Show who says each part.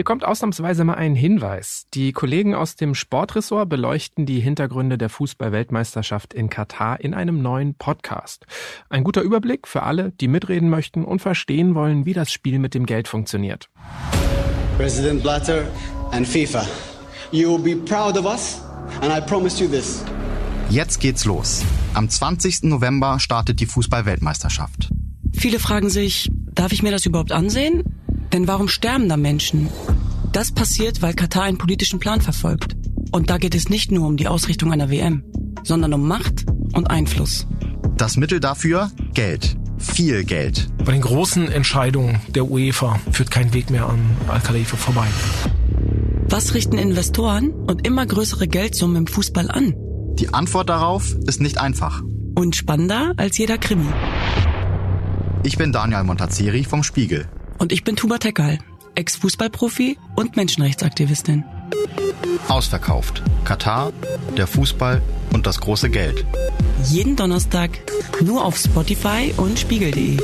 Speaker 1: Hier kommt ausnahmsweise mal ein Hinweis. Die Kollegen aus dem Sportressort beleuchten die Hintergründe der Fußball-Weltmeisterschaft in Katar in einem neuen Podcast. Ein guter Überblick für alle, die mitreden möchten und verstehen wollen, wie das Spiel mit dem Geld funktioniert.
Speaker 2: President Blatter and FIFA, you will be proud of us and I promise you this.
Speaker 3: Jetzt geht's los. Am 20. November startet die Fußball-Weltmeisterschaft.
Speaker 4: Viele fragen sich, darf ich mir das überhaupt ansehen? Denn warum sterben da Menschen? Das passiert, weil Katar einen politischen Plan verfolgt. Und da geht es nicht nur um die Ausrichtung einer WM, sondern um Macht und Einfluss.
Speaker 3: Das Mittel dafür? Geld. Viel Geld.
Speaker 5: Bei den großen Entscheidungen der UEFA führt kein Weg mehr an Al-Khalifa vorbei.
Speaker 4: Was richten Investoren und immer größere Geldsummen im Fußball an?
Speaker 3: Die Antwort darauf ist nicht einfach.
Speaker 4: Und spannender als jeder Krimi.
Speaker 3: Ich bin Daniel Montazzeri vom Spiegel.
Speaker 4: Und ich bin Tuba Tekal, Ex-Fußballprofi und Menschenrechtsaktivistin.
Speaker 3: Ausverkauft. Katar, der Fußball und das große Geld.
Speaker 4: Jeden Donnerstag nur auf Spotify und spiegel.de.